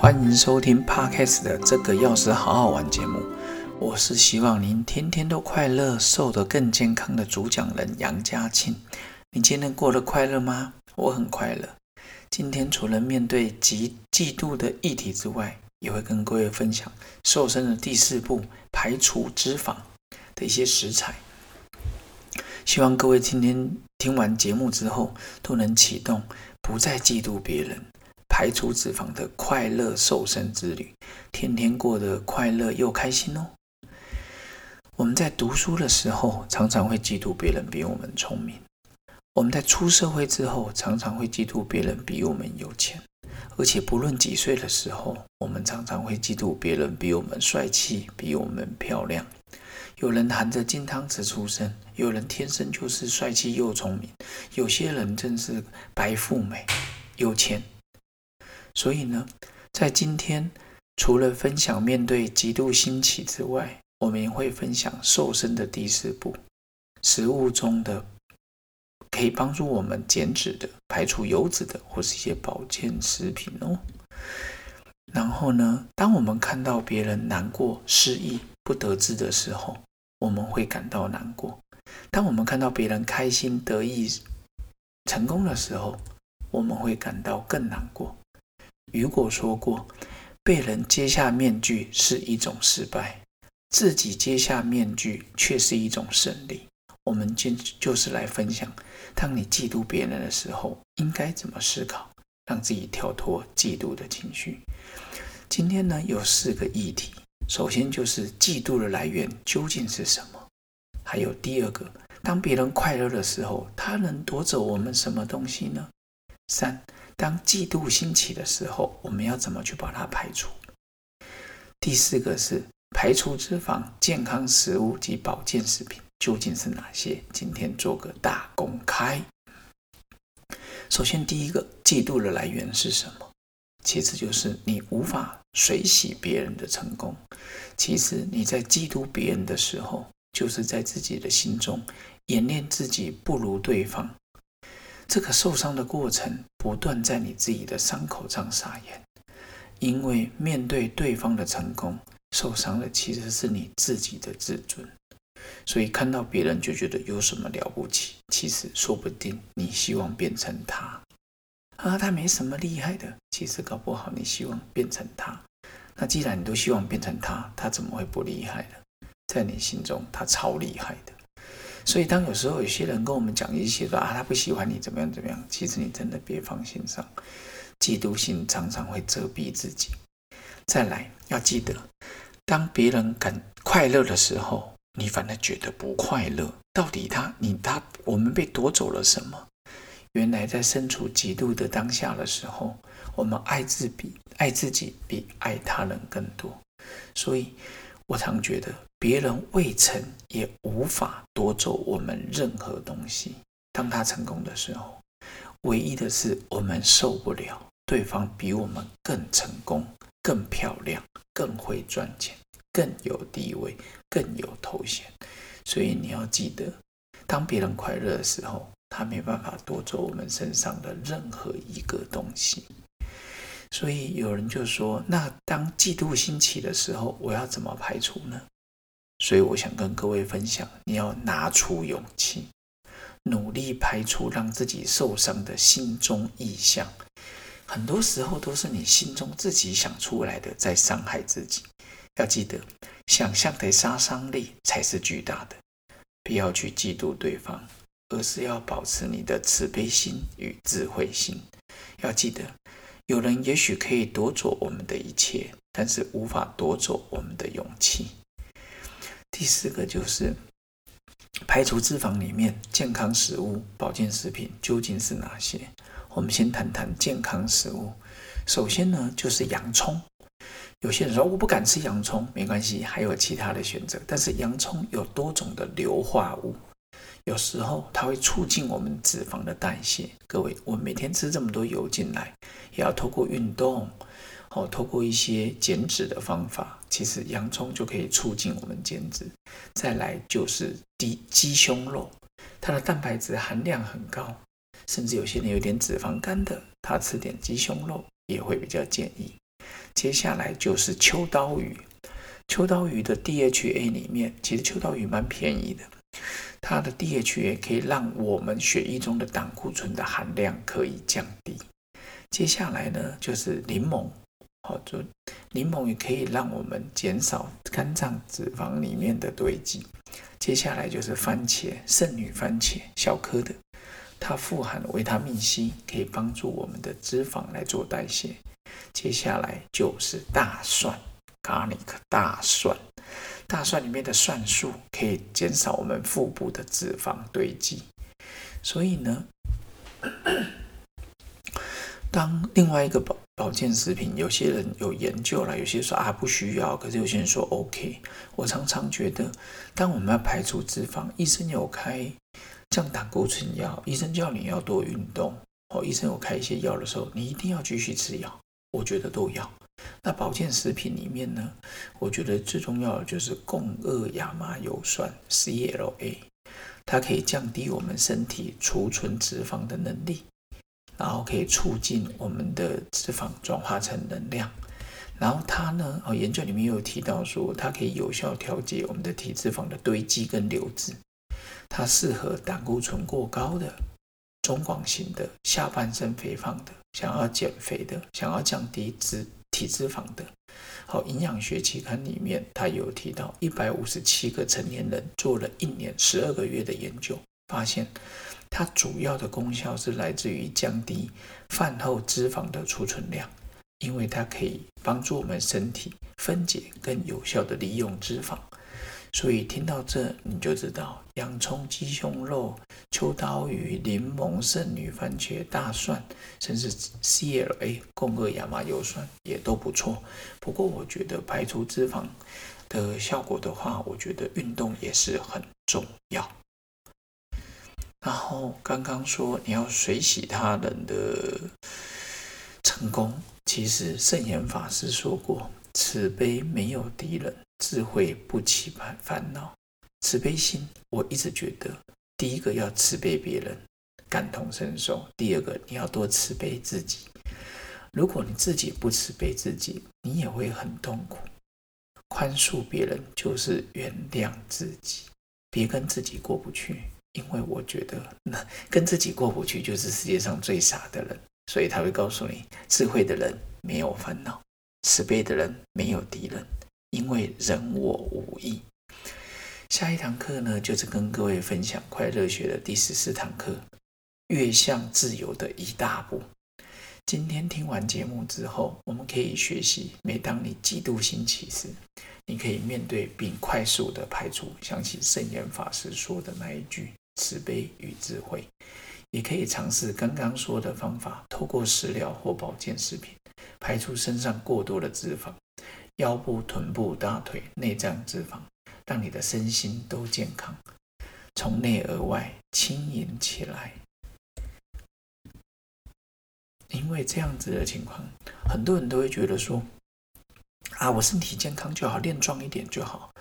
欢迎收听 Podcast 的这个钥匙好好玩节目。我是希望您天天都快乐，瘦得更健康的主讲人杨家庆。你今天过得快乐吗？我很快乐。今天除了面对极嫉妒的议题之外，也会跟各位分享瘦身的第四步——排除脂肪的一些食材。希望各位今天听完节目之后，都能启动不再嫉妒别人、排除脂肪的快乐瘦身之旅，天天过得快乐又开心哦。我们在读书的时候，常常会嫉妒别人比我们聪明；我们在出社会之后，常常会嫉妒别人比我们有钱。而且不论几岁的时候，我们常常会嫉妒别人比我们帅气，比我们漂亮。有人含着金汤匙出生，有人天生就是帅气又聪明，有些人正是白富美、有钱。所以呢，在今天除了分享面对极度兴起之外，我们也会分享瘦身的第四步：食物中的可以帮助我们减脂的、排除油脂的，或是一些保健食品哦。然后呢，当我们看到别人难过、失意、不得志的时候，我们会感到难过；当我们看到别人开心、得意、成功的时候，我们会感到更难过。雨果说过：“被人揭下面具是一种失败，自己揭下面具却是一种胜利。”我们今就是来分享：当你嫉妒别人的时候，应该怎么思考，让自己跳脱嫉妒的情绪。今天呢，有四个议题。首先就是嫉妒的来源究竟是什么？还有第二个，当别人快乐的时候，他能夺走我们什么东西呢？三，当嫉妒兴起的时候，我们要怎么去把它排除？第四个是排除脂肪、健康食物及保健食品究竟是哪些？今天做个大公开。首先，第一个，嫉妒的来源是什么？其次就是你无法随喜别人的成功。其实你在嫉妒别人的时候，就是在自己的心中演练自己不如对方。这个受伤的过程不断在你自己的伤口上撒盐，因为面对对方的成功，受伤的其实是你自己的自尊。所以看到别人就觉得有什么了不起，其实说不定你希望变成他。啊，他没什么厉害的。其实搞不好你希望变成他。那既然你都希望变成他，他怎么会不厉害呢？在你心中，他超厉害的。所以，当有时候有些人跟我们讲一些说啊，他不喜欢你怎么样怎么样，其实你真的别放心上。嫉妒心常常会遮蔽自己。再来，要记得，当别人感快乐的时候，你反而觉得不快乐。到底他、你、他，我们被夺走了什么？原来在身处极度的当下的时候，我们爱自比爱自己比爱他人更多。所以，我常觉得别人未曾也无法夺走我们任何东西。当他成功的时候，唯一的是我们受不了对方比我们更成功、更漂亮、更会赚钱、更有地位、更有头衔。所以你要记得，当别人快乐的时候。他没办法夺走我们身上的任何一个东西，所以有人就说：“那当嫉妒兴起的时候，我要怎么排除呢？”所以我想跟各位分享，你要拿出勇气，努力排除让自己受伤的心中意象。很多时候都是你心中自己想出来的，在伤害自己。要记得，想象的杀伤力才是巨大的，不要去嫉妒对方。而是要保持你的慈悲心与智慧心。要记得，有人也许可以夺走我们的一切，但是无法夺走我们的勇气。第四个就是排除脂肪里面健康食物、保健食品究竟是哪些？我们先谈谈健康食物。首先呢，就是洋葱。有些人说我不敢吃洋葱，没关系，还有其他的选择。但是洋葱有多种的硫化物。有时候它会促进我们脂肪的代谢。各位，我们每天吃这么多油进来，也要透过运动，哦，透过一些减脂的方法，其实洋葱就可以促进我们减脂。再来就是低鸡胸肉，它的蛋白质含量很高，甚至有些人有点脂肪肝的，他吃点鸡胸肉也会比较建议。接下来就是秋刀鱼。秋刀鱼的 DHA 里面，其实秋刀鱼蛮便宜的，它的 DHA 可以让我们血液中的胆固醇的含量可以降低。接下来呢，就是柠檬，好，就柠檬也可以让我们减少肝脏脂肪里面的堆积。接下来就是番茄，圣女番茄，小颗的，它富含维他命 C，可以帮助我们的脂肪来做代谢。接下来就是大蒜，garlic，大蒜，大蒜里面的蒜素可以减少我们腹部的脂肪堆积。所以呢。当另外一个保保健食品，有些人有研究了，有些说啊不需要，可是有些人说 OK。我常常觉得，当我们要排除脂肪，医生有开降胆固醇药，医生叫你要多运动，哦，医生有开一些药的时候，你一定要继续吃药。我觉得都要。那保健食品里面呢，我觉得最重要的就是共轭亚麻油酸 （CLA），它可以降低我们身体储存脂肪的能力。然后可以促进我们的脂肪转化成能量，然后它呢，哦，研究里面有提到说，它可以有效调节我们的体脂肪的堆积跟流失，它适合胆固醇过高的、中广型的、下半身肥胖的、想要减肥的、想要降低脂体脂肪的。好，营养学期刊里面它有提到，一百五十七个成年人做了一年十二个月的研究，发现。它主要的功效是来自于降低饭后脂肪的储存量，因为它可以帮助我们身体分解更有效的利用脂肪。所以听到这你就知道，洋葱、鸡胸肉、秋刀鱼、柠檬、圣女番茄、大蒜，甚至 CLA 共轭亚麻油酸也都不错。不过我觉得排除脂肪的效果的话，我觉得运动也是很重要。然后刚刚说你要水洗他人的成功，其实圣严法师说过：慈悲没有敌人，智慧不起烦烦恼。慈悲心，我一直觉得，第一个要慈悲别人，感同身受；第二个你要多慈悲自己。如果你自己不慈悲自己，你也会很痛苦。宽恕别人就是原谅自己，别跟自己过不去。因为我觉得，那跟自己过不去，就是世界上最傻的人。所以他会告诉你，智慧的人没有烦恼，慈悲的人没有敌人，因为人我无异。下一堂课呢，就是跟各位分享快乐学的第十四堂课，越向自由的一大步。今天听完节目之后，我们可以学习，每当你嫉妒心起时，你可以面对并快速的排除，想起圣严法师说的那一句。慈悲与智慧，也可以尝试刚刚说的方法，透过食疗或保健食品排出身上过多的脂肪，腰部、臀部、大腿、内脏脂肪，让你的身心都健康，从内而外轻盈起来。因为这样子的情况，很多人都会觉得说：“啊，我身体健康就好，练壮一点就好。”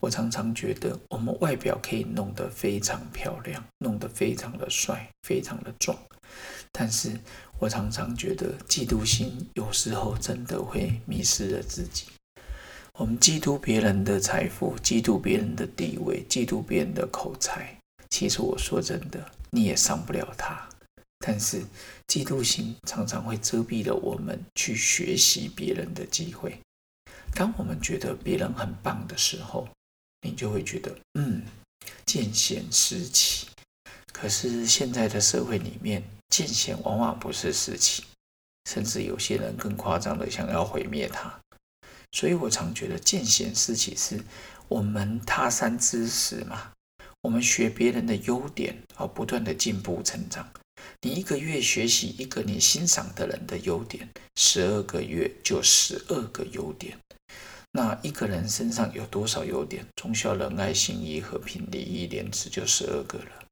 我常常觉得，我们外表可以弄得非常漂亮，弄得非常的帅，非常的壮。但是我常常觉得，嫉妒心有时候真的会迷失了自己。我们嫉妒别人的财富，嫉妒别人的地位，嫉妒别人的口才。其实我说真的，你也伤不了他。但是嫉妒心常常会遮蔽了我们去学习别人的机会。当我们觉得别人很棒的时候，你就会觉得，嗯，见贤思齐。可是现在的社会里面，见贤往往不是思齐，甚至有些人更夸张的想要毁灭他。所以我常觉得，见贤思齐是我们他山之石嘛，我们学别人的优点，而不断的进步成长。你一个月学习一个你欣赏的人的优点，十二个月就十二个优点。那一个人身上有多少优点？忠孝仁爱信义和平礼义廉耻就十二个了。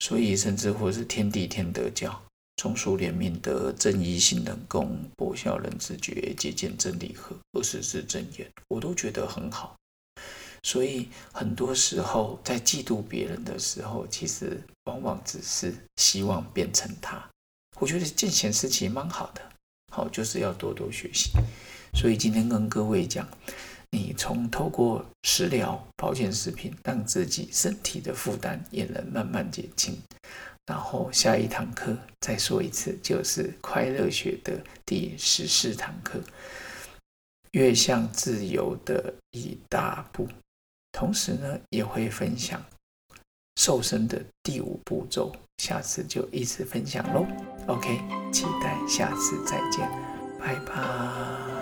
所以甚至或是天地天德教，忠恕怜悯德正义信仁公博孝仁智觉节俭真理和二十字真言，我都觉得很好。所以很多时候在嫉妒别人的时候，其实往往只是希望变成他。我觉得见贤思齐蛮好的，好就是要多多学习。所以今天跟各位讲，你从透过食疗、保健食品，让自己身体的负担也能慢慢减轻。然后下一堂课再说一次，就是快乐学的第十四堂课，越向自由的一大步。同时呢，也会分享瘦身的第五步骤，下次就一直分享喽。OK，期待下次再见，拜拜。